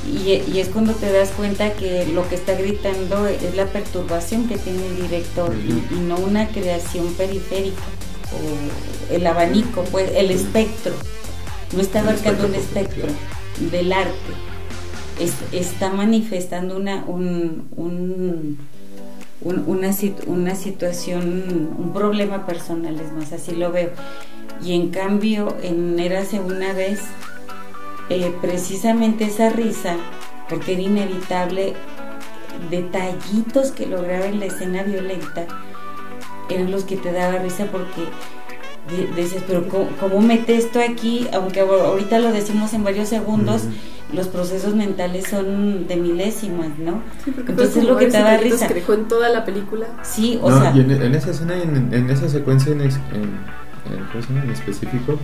Y, y es cuando te das cuenta que lo que está gritando es la perturbación que tiene el director y- y, no una creación periférica o el abanico, pues el espectro. No está El abarcando un espectro, del arte. Es- está manifestando una, un, un- un- una, una situación, un problema personal, es más, así lo veo. Y en cambio, en Érase una vez, eh, precisamente esa risa, porque era inevitable, detallitos que lograba en la escena violenta, eran los que te daba risa porque dices, pero ¿cómo, cómo mete esto aquí? Aunque ahorita lo decimos en varios segundos, los procesos mentales son de milésimas, ¿no? Sí, porque Entonces es lo que te da risa. que dejó en toda la película. Sí, o No, sea, y en, en esa escena, en, en esa secuencia en, en- en específico,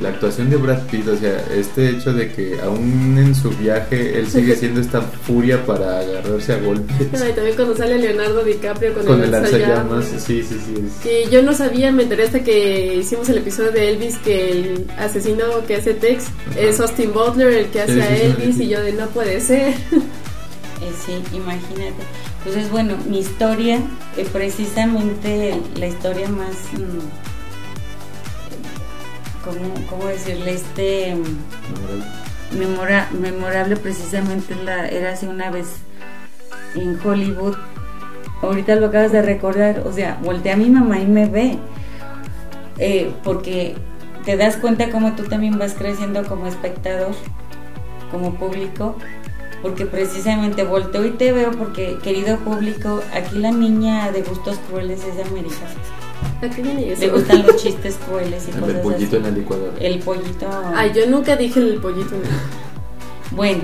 la actuación de Brad Pitt, o sea, este hecho de que aún en su viaje él sigue <laughs> siendo esta furia para agarrarse a golpes <laughs> Y también cuando sale Leonardo DiCaprio con, con el lanzallamas. lanzallamas, sí, sí, sí. es- Que yo no sabía, me enteré hasta que hicimos el episodio de Elvis que el asesino que hace Tex Ajá. es Austin Butler, el que hace Sí, a Elvis, sí. y yo de no puede ser. <laughs> Eh, sí, imagínate. Entonces, bueno, mi historia, eh, precisamente la historia más, mm, ¿cómo, cómo decirle? Este, memora- memorable precisamente la, era hace una vez en Hollywood. Ahorita lo acabas de recordar, o sea, volteé a mi mamá y me ve. Eh, porque te das cuenta cómo tú también vas creciendo como espectador, como público, porque precisamente volteo y te veo porque, querido público, aquí la niña de gustos crueles es América. Le gustan los chistes crueles y El cosas del pollito así. en la licuadora. El pollito. Ay, yo nunca dije el pollito. Bueno,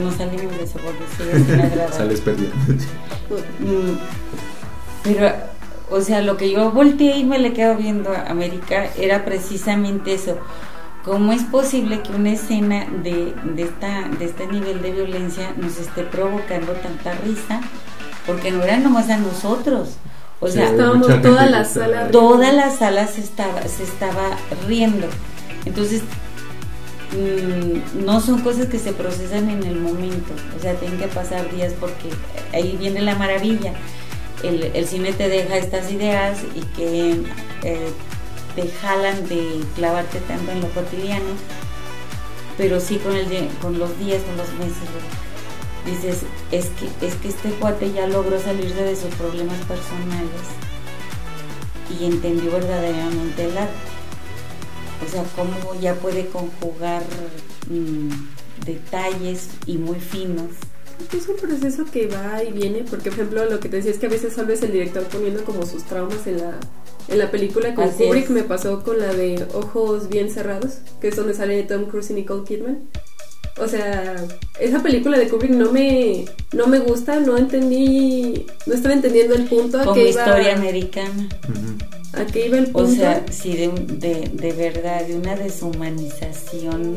no salimos de eso porque sí es. <laughs> Sales perdiendo. Mm, Pero, o sea, lo que yo volteé y me le quedo viendo a América era precisamente eso. ¿Cómo es posible que una escena de, de, esta, de este nivel de violencia nos esté provocando tanta risa? Porque no era nomás a nosotros. O Sí, sea, Estábamos toda la sala toda la sala se estaba, se estaba riendo. Entonces, mm, no son cosas que se procesan en el momento, o sea, tienen que pasar días porque ahí viene la maravilla. El, el cine te deja estas ideas y que eh, te jalan de clavarte tanto en lo cotidiano, pero sí con, el, con los días, con los meses. Dices, es que, es que este cuate ya logró salirse de sus problemas personales y entendió verdaderamente el arte. O sea, cómo ya puede conjugar mm, detalles y muy finos. Es un proceso que va y viene, porque por ejemplo lo que te decía es que a veces vez el director poniendo como sus traumas en la, en la película, con Kubrick me pasó con la de Ojos Bien Cerrados, que es donde sale Tom Cruise y Nicole Kidman. O sea, esa película de Kubrick no me, no me gusta, no entendí, no estaba entendiendo el punto a Como que iba, historia americana. A qué iba el punto. O sea, sí, de, de, de verdad, de una deshumanización.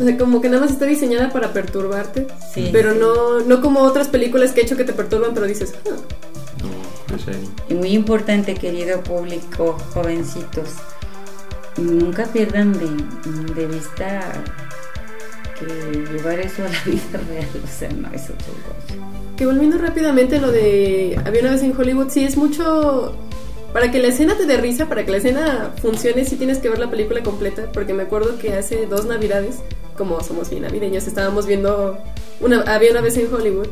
O sea, como que nada más está diseñada para perturbarte, Sí, pero sí. no, no como otras películas que he hecho que te perturban, pero dices, "Ah". No, The Shining. Y muy importante, querido público, jovencitos, nunca pierdan de, de vista que llevar eso a la <laughs> vida real, o sea, no es otro rollo. Que volviendo rápidamente lo de Había una vez en Hollywood, sí es mucho... Para que la escena te dé risa, para que la escena funcione, sí tienes que ver la película completa, porque me acuerdo que hace dos navidades, como somos bien navideños, estábamos viendo una, Había una vez en Hollywood,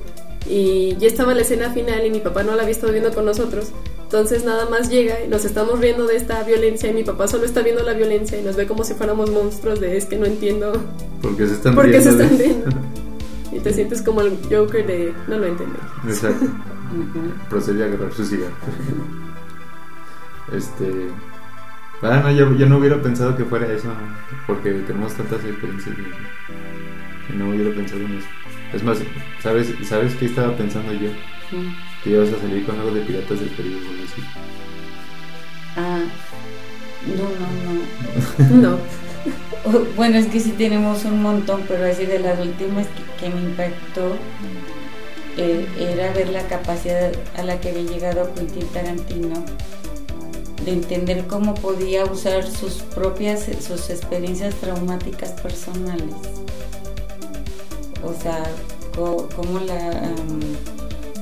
y ya estaba la escena final y mi papá no la había estado viendo con nosotros, entonces nada más llega y nos estamos riendo de esta violencia y mi papá solo está viendo la violencia y nos ve como si fuéramos monstruos de es que no entiendo Porque se están por qué se riendo están riendo. Y te sientes como el Joker de no lo entendí. Exacto. Procedí a agarrar su cigarro. Este. Ah, no, yo, yo no hubiera pensado que fuera eso, porque tenemos tantas experiencias y, y no hubiera pensado en eso. Es más, ¿sabes, ¿sabes qué estaba pensando yo? Mm. Que ibas a salir con algo de Piratas del Caribe o así. Ah, no, no, no. <laughs> No. <laughs> Bueno, es que sí tenemos un montón, pero así de las últimas que, que me impactó eh, era ver la capacidad a la que había llegado Quentin Tarantino de entender cómo podía usar sus propias, sus experiencias traumáticas personales. O sea, co- cómo la, am,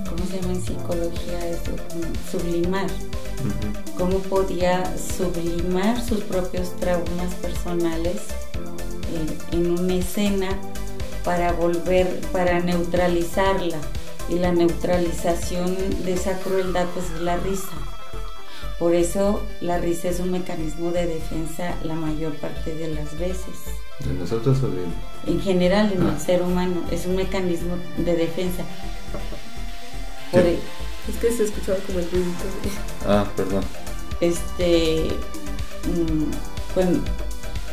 ¿cómo se llama en psicología eso? Como Sublimar cómo podía sublimar sus propios traumas personales eh, en una escena para volver, para neutralizarla. Y la neutralización de esa crueldad pues es la risa. Por eso la risa es un mecanismo de defensa la mayor parte de las veces. ¿De nosotros o de.? En general en Ah. el ser humano es un mecanismo de defensa. Por, Sí. Es que se escuchaba como el ruidito. Ah, perdón. este mm, cuando-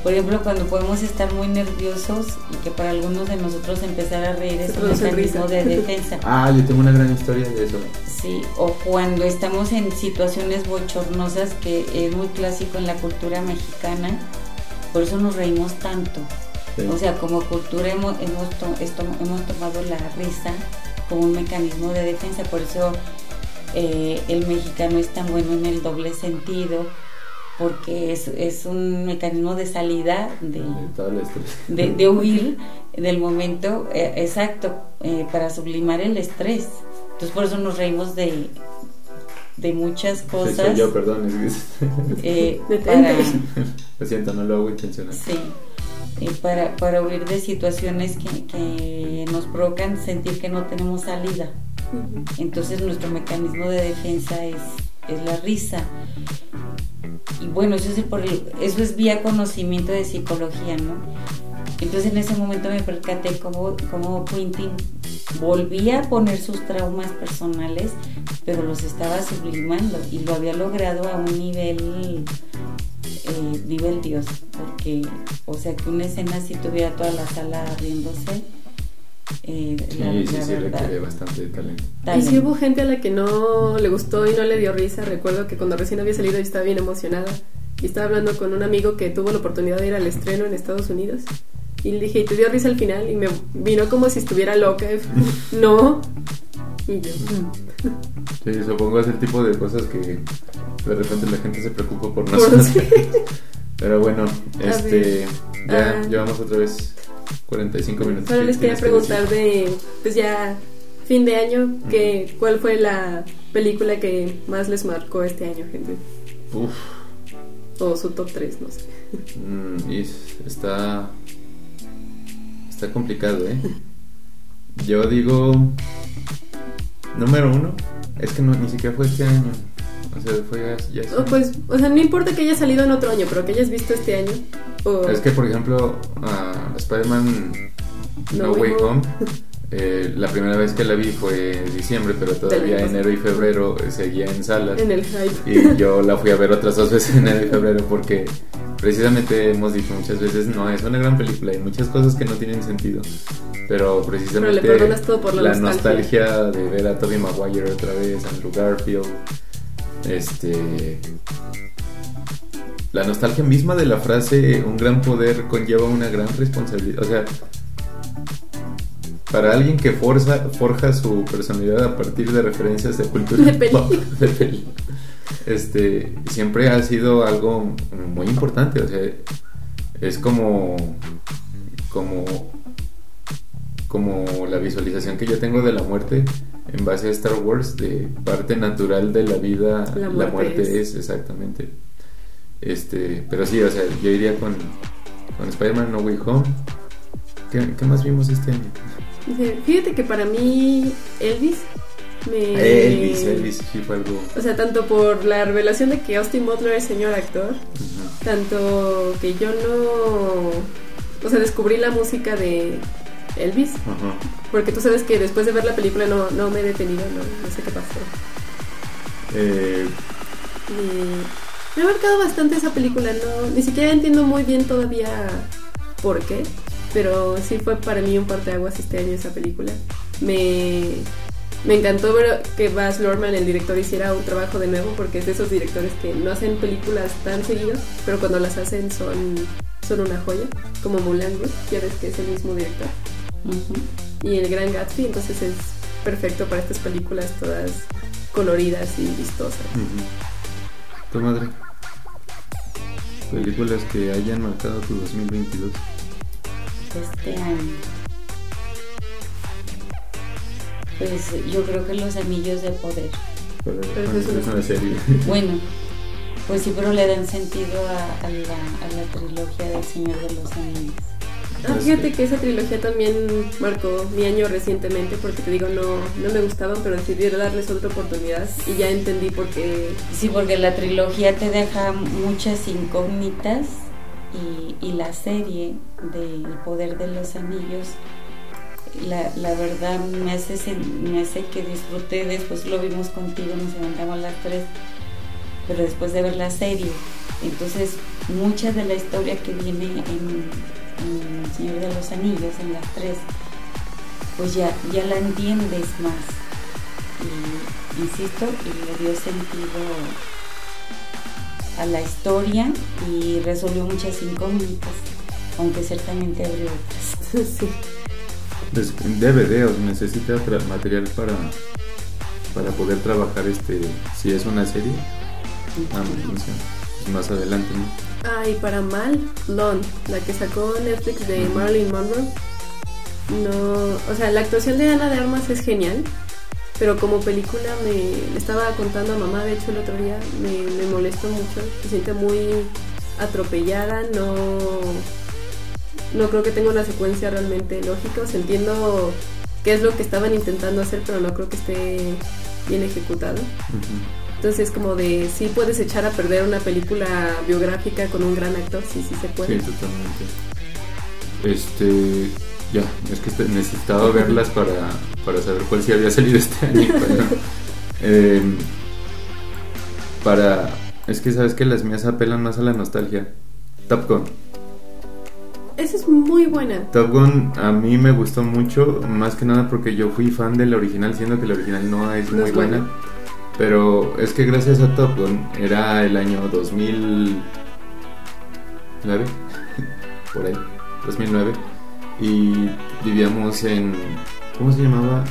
por ejemplo cuando podemos estar muy nerviosos y que para algunos de nosotros empezar a reír es un mecanismo de <laughs> defensa Ah, yo tengo una gran historia de eso. sí o cuando estamos en situaciones bochornosas que es muy clásico en la cultura mexicana por eso nos reímos tanto Sí. o sea como cultura hemos, hemos, to- esto- hemos tomado la risa como un mecanismo de defensa por eso eh, el mexicano es tan bueno en el doble sentido porque es, es un mecanismo de salida de, De de, <laughs> huir del momento eh, exacto eh, para sublimar el estrés entonces por eso nos reímos de de muchas Sí, cosas soy yo, perdón. es que- eh, <laughs> Detente. para Lo siento, no lo hago intencional. Sí, eh, para, para huir de situaciones que, que nos provocan sentir que no tenemos salida. Entonces nuestro mecanismo de defensa es, es la risa. Y bueno, eso es, por el- eso es vía conocimiento de psicología, ¿no? Entonces en ese momento me percaté cómo, cómo Quentin volvía a poner sus traumas personales, pero los estaba sublimando y lo había logrado a un nivel eh, nivel Dios, porque, o sea, que una escena si tuviera toda la sala riéndose. Eh, sí, sí, sí, requiere bastante talento. Y si hubo gente a la que no le gustó y no le dio risa. Recuerdo que cuando recién había salido yo estaba bien emocionada y estaba hablando con un amigo que tuvo la oportunidad de ir al estreno en Estados Unidos. Y le dije, ¿y te dio risa al final? Y me vino como si estuviera loca. <laughs> no. Y yo. Sí, supongo es el tipo de cosas que de repente la gente se preocupa por nosotros. <laughs> Pero bueno, este ya ah. llevamos otra vez 45 minutos. Solo les quería preguntar de, pues ya fin de año, que, ¿cuál fue la película que más les marcó este año, gente? Uf. O su top 3, no sé. Mm, y está, está complicado, ¿eh? Yo digo, número uno, es que no, ni siquiera fue este año. O sea, fue ya, oh, pues, o sea, no importa que haya salido en otro año, pero que hayas visto este año. Es que, por ejemplo, uh, Spider-Man No, Way Home, <laughs> eh, la primera vez que la vi fue en diciembre, pero todavía enero y febrero seguía en salas. En el hype. Y yo la fui a ver otras dos veces en enero y febrero porque precisamente hemos dicho muchas veces, no, es una gran película, hay muchas cosas que no tienen sentido. Pero precisamente la, nostalgia. de ver a Tobey Maguire otra vez, Andrew Garfield, este la nostalgia misma de la frase un gran poder conlleva una gran responsabilidad. O sea, para alguien que forza, forja su personalidad a partir de referencias de cultura de <laughs> este, siempre ha sido algo muy importante. O sea, es como, como, como la visualización que yo tengo de la muerte en base a Star Wars, de parte natural de la vida, la muerte, es. exactamente. Este, pero sí, o sea, yo iría con, con Spider-Man No Way Home. ¿Qué, ¿Qué, más vimos este año? Fíjate que para mí Elvis me... Elvis, Elvis sí fue algo... O sea, tanto por la revelación de que Austin Butler es señor actor, tanto que yo no... O sea, descubrí la música de Elvis, porque tú sabes que después de ver la película no, no me he detenido, no, sé qué pasó. Eh... me ha marcado bastante esa película, no, ni siquiera entiendo muy bien todavía por qué, pero sí fue para mí un parteaguas este año esa película. Me, me encantó ver que Baz Luhrmann, el director, hiciera un trabajo de nuevo porque es de esos directores que no hacen películas tan seguidas, pero cuando las hacen son, son una joya, como Mulan ya ves que es el mismo director. Y El Gran Gatsby, entonces es perfecto para estas películas todas coloridas y vistosas. Tu madre. Películas que hayan marcado tu 2022 este año? Pues yo creo que los anillos de poder. Bueno, pues sí, pero le dan sentido a, la, trilogía del Señor de los Anillos. Ah, fíjate que esa trilogía también marcó mi año recientemente porque te digo, no, no me gustaban, pero decidí darles otra oportunidad y ya entendí por qué. Sí, porque la trilogía te deja muchas incógnitas y, la serie del Poder de los Anillos, la, la, verdad me hace, me hace que disfruté, después lo vimos contigo, nos levantamos las tres, pero después de ver la serie, entonces mucha de la historia que viene en, El Señor de los Anillos, en las tres, pues ya, ya la entiendes más. Y, insisto, y le dio sentido a la historia y resolvió muchas incógnitas, aunque ciertamente abrió otras. <laughs> sí. DVD, necesita material para, para poder trabajar este, si es una serie, ah, pues más adelante, ¿no? Ah, y para mal, Lon, la que sacó Netflix de Marilyn Monroe. No, o sea, la actuación de Ana de Armas es genial, pero como película me estaba contando a mamá, de hecho el otro día, me, me molestó mucho, se siente muy atropellada, no, no creo que tenga una secuencia realmente lógica, o sea, entiendo qué es lo que estaban intentando hacer, pero no creo que esté bien ejecutado. Entonces, como de, sí puedes echar a perder una película biográfica con un gran actor, sí, sí se puede. Sí, totalmente. Este, ya, es que necesitaba verlas para, para saber cuál sí había salido este año. <laughs> Eh, para. Es que sabes que las mías apelan más a la nostalgia. Top Gun. Esa es muy buena. Top Gun a mí me gustó mucho, más que nada porque yo fui fan del original, siendo que la original no es No muy es buena. buena. Pero es que gracias a Top Gun era el año 2009, <laughs> por ahí, 2009, y vivíamos en, ¿cómo se llamaba?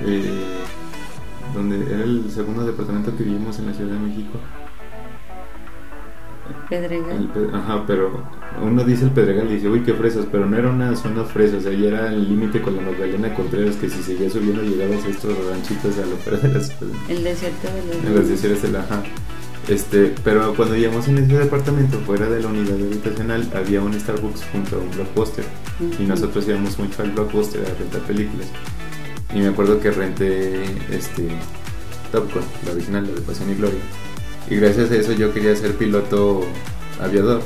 Eh, donde era el segundo departamento que vivimos en la Ciudad de México. Pedregal. Pe- Ajá, pero uno dice el Pedregal y dice, uy, qué fresas, pero no era una zona fresa, o sea, ya era el límite con la Magdalena Contreras, que si seguías subiendo llegabas a estos ranchitos a lo fuera de la ciudad. El desierto de los En las desiertas de la ajá. Este, pero cuando llegamos en ese departamento, fuera de la unidad habitacional, había un Starbucks junto a un blockbuster. Y nosotros íbamos mucho al blockbuster a rentar películas. Y me acuerdo que renté este Top Gun, la original, la de Pasión y Gloria. Y gracias a eso yo quería ser piloto aviador.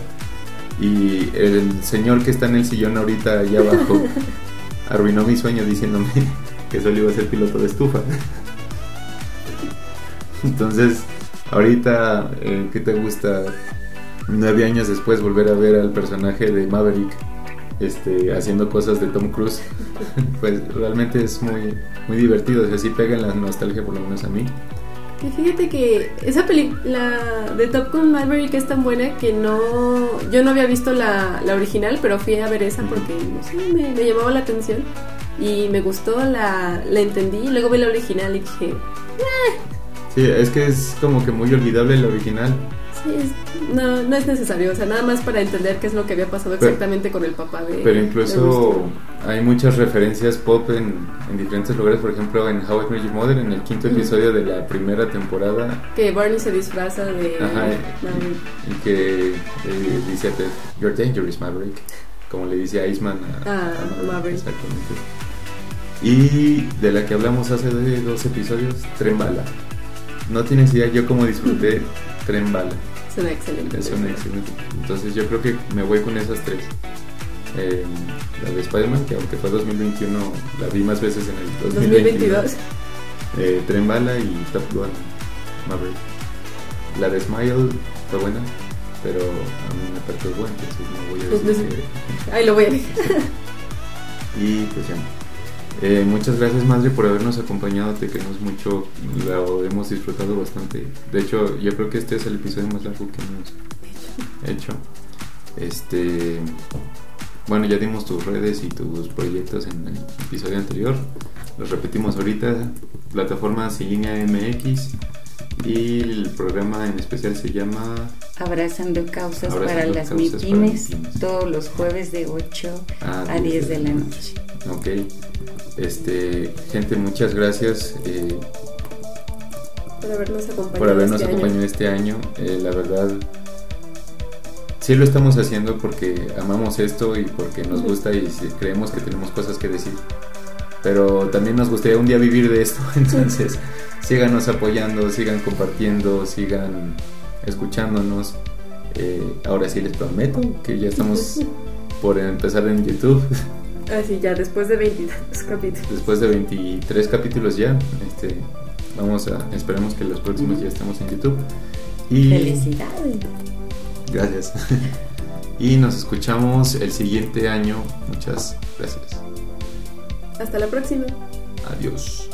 Y el señor que está en el sillón ahorita allá abajo <laughs> arruinó mi sueño diciéndome que solo iba a ser piloto de estufa. Entonces, ahorita, eh, ¿qué te gusta? Nueve años después volver a ver al personaje de Maverick este, haciendo cosas de Tom Cruise, <laughs> pues realmente es muy, muy divertido. O sea, sí pega en la nostalgia, por lo menos a mí. Y fíjate que esa película de Top Gun Maverick es tan buena que no. Yo no había visto la, la original, pero fui a ver esa porque no sé, me, llamaba la atención. Y me gustó, la, la entendí. Y luego vi la original y dije, Sí, es que es como que muy olvidable el original. Sí, es- no, no es necesario. O sea, nada más para entender qué es lo que había pasado Pero- exactamente con el papá de. Pero incluso hay muchas referencias pop en, en diferentes lugares. Por ejemplo, en How I Met Your Mother, en el quinto episodio de la primera temporada, Que Barney se disfraza de. Ajá, y que eh, dice a Ted, You're dangerous, Maverick. Como le dice a Iceman a, Ah, a Maverick. Exactamente. Y de la que hablamos hace dos episodios, Tren Bala. No tienes idea yo cómo disfruté <laughs> Tren Bala. Es una excelente. Es una excelente. Entonces yo creo que me voy con esas tres. Eh, la de Spider-Man, que aunque fue 2021, la vi más veces en el 2022. 2022. Eh, Tren Bala y Top Gun Maverick. La de Smile fue buena, pero a mí me perturbó, entonces no voy a Pues, decir pues, que- Ahí lo voy a dejar. <laughs> Y pues ya. Eh, muchas gracias Madre por habernos acompañado, te queremos mucho, lo hemos disfrutado bastante. De hecho, yo creo que este es el episodio más largo que hemos hecho. Este, bueno, ya dimos tus redes y tus proyectos en el episodio anterior. Los repetimos ahorita. Plataforma Sin Línea MX y el programa en especial se llama Abrazando causas Abrazando para las causas para todos los jueves de 8 Ah, a 10 de la noche. Ok. Este, gente, muchas gracias eh, Por habernos acompañado. por habernos este año. este año. Eh, la verdad, sí lo estamos haciendo porque amamos esto y porque nos gusta y creemos que tenemos cosas que decir. Pero también nos gustaría un día vivir de esto, <laughs> entonces síganos apoyando, sigan compartiendo, sigan escuchándonos. Eh, ahora sí les prometo que ya estamos <laughs> por empezar en YouTube. <laughs> Ah, sí, ya después de 22 capítulos. después de 23 capítulos ya, este, vamos a, esperemos que los próximos ya estemos en YouTube. Y Felicidades. gracias. <laughs> y nos escuchamos el siguiente año. Muchas gracias. Hasta la próxima. Adiós.